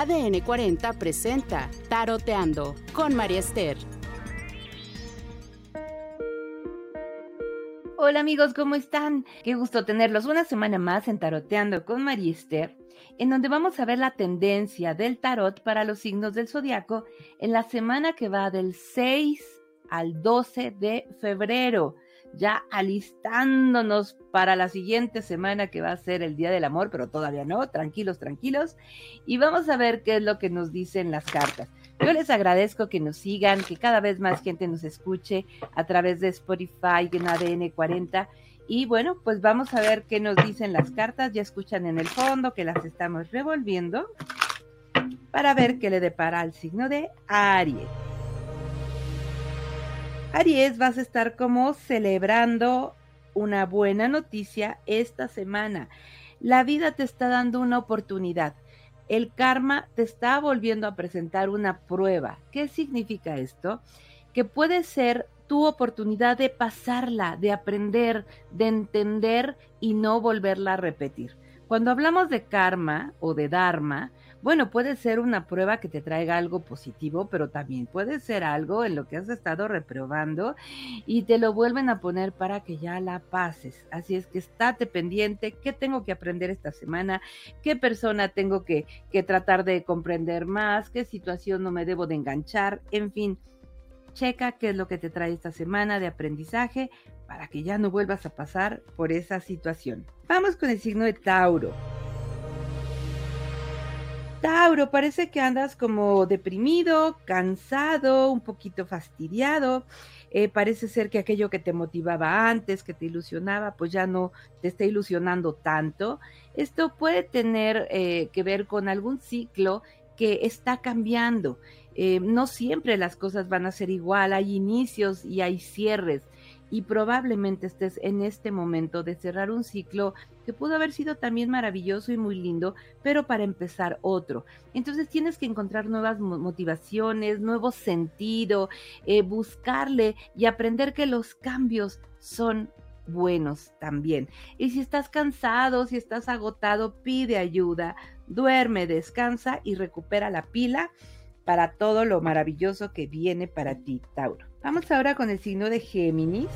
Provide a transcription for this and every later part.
ADN 40 presenta Taroteando con María Esther. Hola amigos, ¿cómo están? Qué gusto tenerlos una semana más en Taroteando con María Esther, en donde vamos a ver la tendencia del tarot para los signos del zodiaco en la semana que va del 6 al 12 de febrero ya alistándonos para la siguiente semana que va a ser el Día del Amor, pero todavía no, tranquilos, tranquilos. Y vamos a ver qué es lo que nos dicen las cartas. Yo les agradezco que nos sigan, que cada vez más gente nos escuche a través de Spotify en ADN 40. Y bueno, pues vamos a ver qué nos dicen las cartas. Ya escuchan en el fondo que las estamos revolviendo para ver qué le depara al signo de Aries. Aries, vas a estar como celebrando una buena noticia esta semana. La vida te está dando una oportunidad. El karma te está volviendo a presentar una prueba. ¿Qué significa esto? Que puede ser tu oportunidad de pasarla, de aprender, de entender y no volverla a repetir. Cuando hablamos de karma o de dharma, bueno, puede ser una prueba que te traiga algo positivo, pero también puede ser algo en lo que has estado reprobando y te lo vuelven a poner para que ya la pases. Así es que estate pendiente, qué tengo que aprender esta semana, qué persona tengo que, que tratar de comprender más, qué situación no me debo de enganchar, en fin. Checa qué es lo que te trae esta semana de aprendizaje para que ya no vuelvas a pasar por esa situación. Vamos con el signo de Tauro. Tauro, parece que andas como deprimido, cansado, un poquito fastidiado. Eh, parece ser que aquello que te motivaba antes, que te ilusionaba, pues ya no te está ilusionando tanto. Esto puede tener eh, que ver con algún ciclo que está cambiando. Eh, no siempre las cosas van a ser igual, hay inicios y hay cierres y probablemente estés en este momento de cerrar un ciclo que pudo haber sido también maravilloso y muy lindo, pero para empezar otro. Entonces tienes que encontrar nuevas motivaciones, nuevo sentido, eh, buscarle y aprender que los cambios son buenos también. Y si estás cansado, si estás agotado, pide ayuda, duerme, descansa y recupera la pila para todo lo maravilloso que viene para ti, Tauro. Vamos ahora con el signo de Géminis.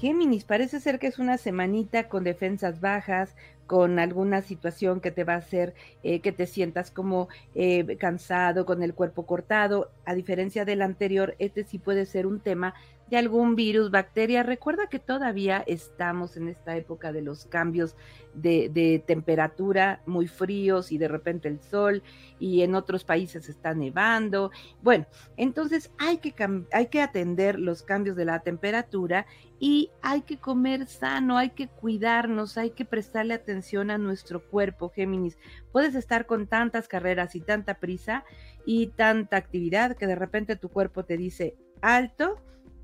Géminis, parece ser que es una semanita con defensas bajas, con alguna situación que te va a hacer eh, que te sientas como eh, cansado, con el cuerpo cortado. A diferencia del anterior, este sí puede ser un tema de algún virus, bacteria. Recuerda que todavía estamos en esta época de los cambios de, temperatura muy fríos y de repente el sol y en otros países está nevando. Bueno, entonces hay que, hay que atender los cambios de la temperatura y hay que comer sano, hay que cuidarnos, hay que prestarle atención a nuestro cuerpo, Géminis. Puedes estar con tantas carreras y tanta prisa y tanta actividad que de repente tu cuerpo te dice alto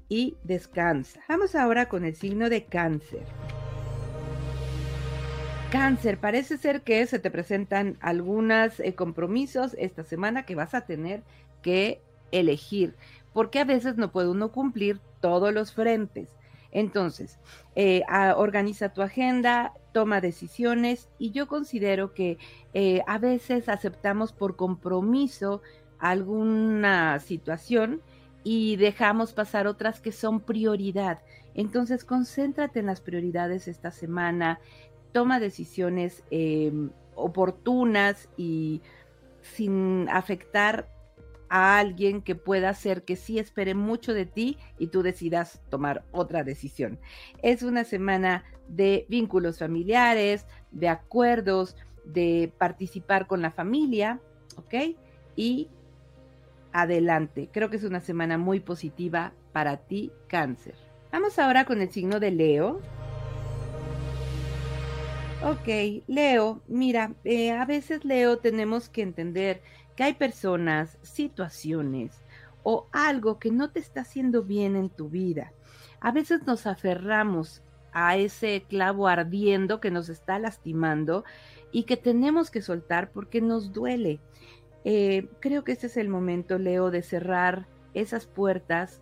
y descansa. Vamos ahora con el signo de cáncer. Cáncer, parece ser que se te presentan algunos eh, compromisos esta semana que vas a tener que elegir, porque a veces no puede uno cumplir todos los frentes. Entonces, eh, organiza tu agenda, toma decisiones y yo considero que eh, a veces aceptamos por compromiso alguna situación y dejamos pasar otras que son prioridad. Entonces, concéntrate en las prioridades esta semana, toma decisiones em, oportunas y sin afectar a alguien que pueda hacer que sí espere mucho de ti y tú decidas tomar otra decisión. Es una semana de vínculos familiares, de acuerdos, de participar con la familia, ¿ok? Y adelante. Creo que es una semana muy positiva para ti, cáncer. Vamos ahora con el signo de Leo. Ok, Leo, mira, eh, a veces Leo tenemos que entender que hay personas, situaciones o algo que no te está haciendo bien en tu vida. A veces nos aferramos a ese clavo ardiendo que nos está lastimando y que tenemos que soltar porque nos duele. Eh, creo que este es el momento, Leo, de cerrar esas puertas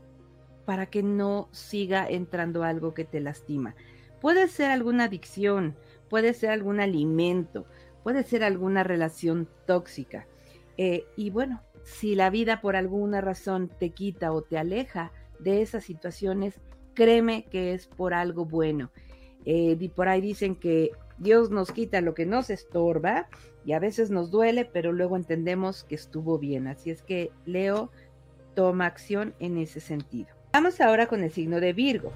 para que no siga entrando algo que te lastima. Puede ser alguna adicción, puede ser algún alimento, puede ser alguna relación tóxica. Eh, y bueno, si la vida por alguna razón te quita o te aleja de esas situaciones, créeme que es por algo bueno. y eh, por ahí dicen que Dios nos quita lo que nos estorba y a veces nos duele, pero luego entendemos que estuvo bien. Así es que Leo toma acción en ese sentido. Vamos ahora con el signo de Virgo.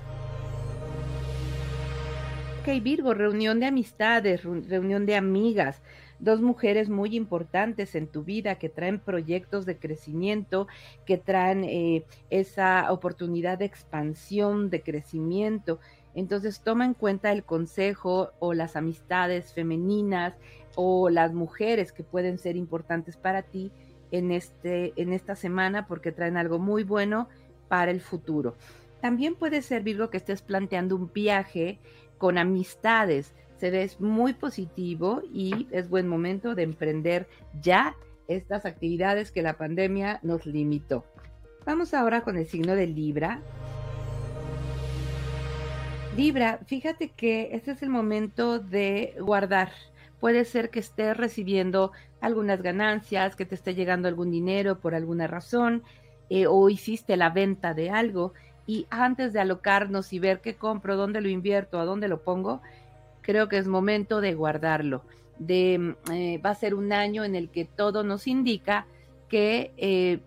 Ok, Virgo, reunión de amistades, reunión de amigas, dos mujeres muy importantes en tu vida que traen proyectos de crecimiento, que traen eh, esa oportunidad de expansión, de crecimiento. Entonces toma en cuenta el consejo o las amistades femeninas o las mujeres que pueden ser importantes para ti en, este, en esta semana porque traen algo muy bueno para el futuro. También puede ser, Virgo, que estés planteando un viaje con amistades. Se ve muy positivo y es buen momento de emprender ya estas actividades que la pandemia nos limitó. Vamos ahora con el signo de Libra. Libra, fíjate que este es el momento de guardar. Puede ser que estés recibiendo algunas ganancias, que te esté llegando algún dinero por alguna razón, eh, o hiciste la venta de algo y antes de alocarnos y ver qué compro, dónde lo invierto, a dónde lo pongo, creo que es momento de guardarlo. De, mm, eh, va a ser un año en el que todo nos indica que eh,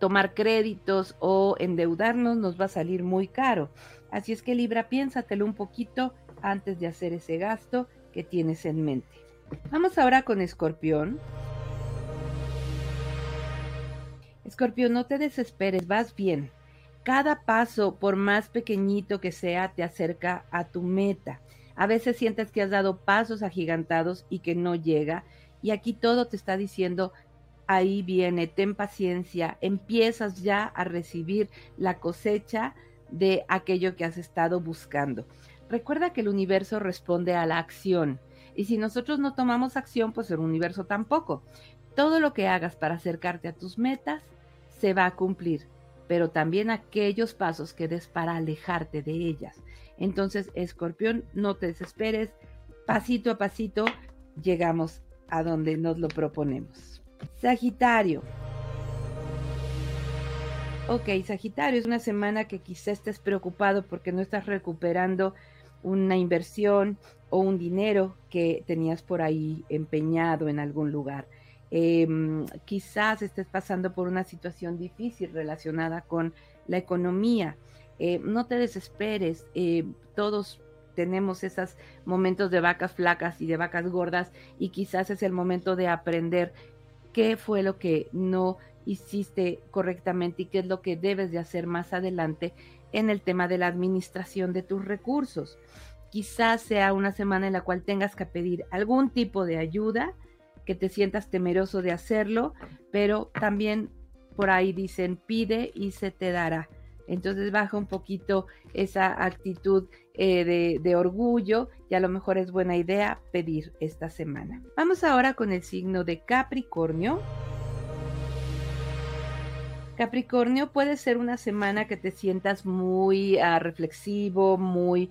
tomar créditos o endeudarnos nos va a salir muy caro. Así es que Libra, piénsatelo un poquito antes de hacer ese gasto que tienes en mente. Vamos ahora con Escorpión. Escorpión, no te desesperes, vas bien. Cada paso, por más pequeñito que sea, te acerca a tu meta. A veces sientes que has dado pasos agigantados y que no llega. Y aquí todo te está diciendo, ahí viene, ten paciencia, empiezas ya a recibir la cosecha de aquello que has estado buscando. Recuerda que el universo responde a la acción. Y si nosotros no tomamos acción, pues el universo tampoco. Todo lo que hagas para acercarte a tus metas se va a cumplir pero también aquellos pasos que des para alejarte de ellas. Entonces, escorpión, no te desesperes, pasito a pasito llegamos a donde nos lo proponemos. Sagitario. Ok, Sagitario, es una semana que quizá estés preocupado porque no estás recuperando una inversión o un dinero que tenías por ahí empeñado en algún lugar. Em, quizás estés pasando por una situación difícil relacionada con la economía. Eh, no te desesperes, eh, todos tenemos esos momentos de vacas flacas y de vacas gordas y quizás es el momento de aprender qué fue lo que no hiciste correctamente y qué es lo que debes de hacer más adelante en el tema de la administración de tus recursos. Quizás sea una semana en la cual tengas que pedir algún tipo de ayuda que te sientas temeroso de hacerlo, pero también por ahí dicen pide y se te dará. Entonces baja un poquito esa actitud eh, de, de, orgullo y a lo mejor es buena idea pedir esta semana. Vamos ahora con el signo de Capricornio. Capricornio puede ser una semana que te sientas muy uh, reflexivo, muy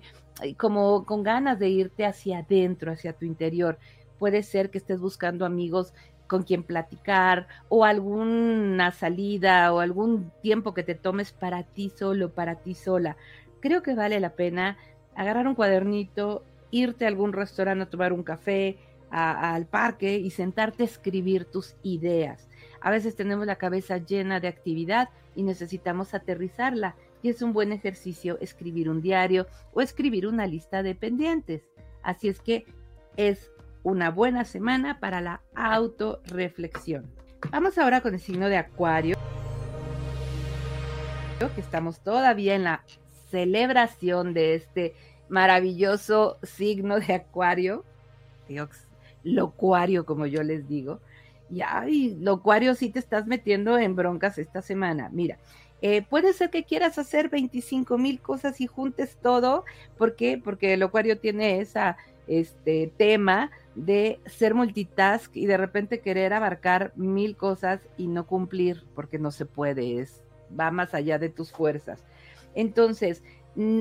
como con ganas de irte hacia adentro, hacia tu interior puede ser que estés buscando amigos con quien platicar o alguna salida o algún tiempo que te tomes para ti solo, para ti sola. Creo que vale la pena agarrar un cuadernito, irte a algún restaurante a tomar un café, al parque y sentarte a escribir tus ideas. A veces tenemos la cabeza llena de actividad y necesitamos aterrizarla y es un buen ejercicio escribir un diario o escribir una lista de pendientes. Así es que es una buena semana para la autorreflexión. Vamos ahora con el signo de Acuario, que estamos todavía en la celebración de este maravilloso signo de Acuario, locuario como yo les digo. Y ay, locuario, si te estás metiendo en broncas esta semana. Mira, eh, puede ser que quieras hacer 25 mil cosas y juntes todo. ¿Por qué? Porque el locuario tiene esa este tema de ser multitask y de repente querer abarcar mil cosas y no cumplir porque no se puede, es, va más allá de tus fuerzas. Entonces,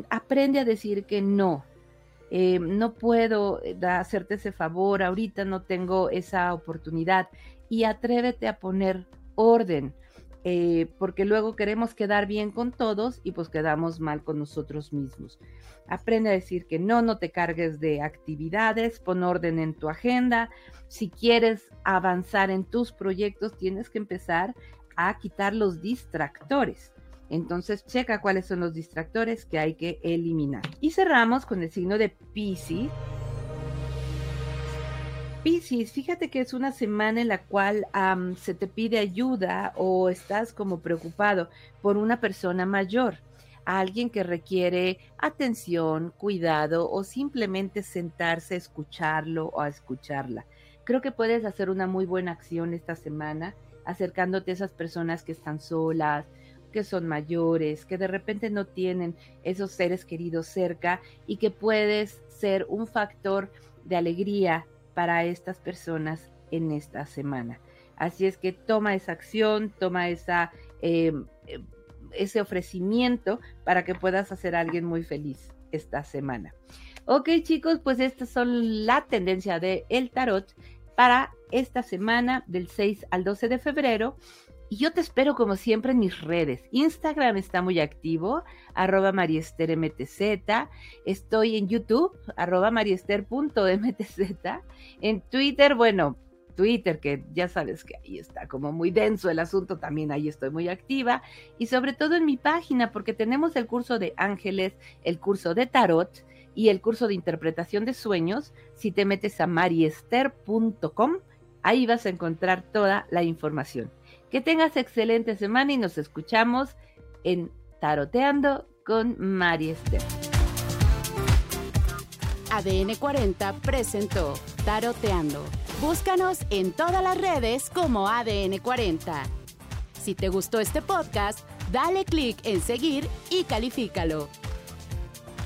aprende a decir que no. Eh, no puedo eh, hacerte ese favor, ahorita no tengo esa oportunidad y atrévete a poner orden. Eh, porque luego queremos quedar bien con todos y pues quedamos mal con nosotros mismos. Aprende a decir que no, no te cargues de actividades, pon orden en tu agenda. Si quieres avanzar en tus proyectos, tienes que empezar a quitar los distractores. Entonces, checa cuáles son los distractores que hay que eliminar. Y cerramos con el signo de Pisces Piscis, fíjate que es una semana en la cual se te pide ayuda o estás como preocupado por una persona mayor, alguien que requiere atención, cuidado o simplemente sentarse a escucharlo o a escucharla. Creo que puedes hacer una muy buena acción esta semana acercándote a esas personas que están solas, que son mayores, que de repente no tienen esos seres queridos cerca y que puedes ser un factor de alegría para estas personas en esta semana. Así es que toma esa acción, toma esa, em, em, ese ofrecimiento para que puedas hacer a alguien muy feliz esta semana. Ok chicos, pues estas son la tendencia de el tarot para esta semana del 6 al 12 de febrero. Y yo te espero como siempre en mis redes. Instagram está muy activo, arroba mariestermtz. Estoy en YouTube, arroba mariester.mtz. En Twitter, bueno, Twitter, que ya sabes que ahí está como muy denso el asunto, también ahí estoy muy activa. Y sobre todo en mi página, porque tenemos el curso de ángeles, el curso de tarot y el curso de interpretación de sueños. Si te metes a mariester.com, ahí vas a encontrar toda la información. Que tengas excelente semana y nos escuchamos en Taroteando con María Esther. ADN 40 presentó Taroteando. Búscanos en todas las redes como ADN 40. Si te gustó este podcast, dale clic en seguir y califícalo.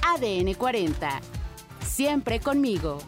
ADN 40. Siempre conmigo.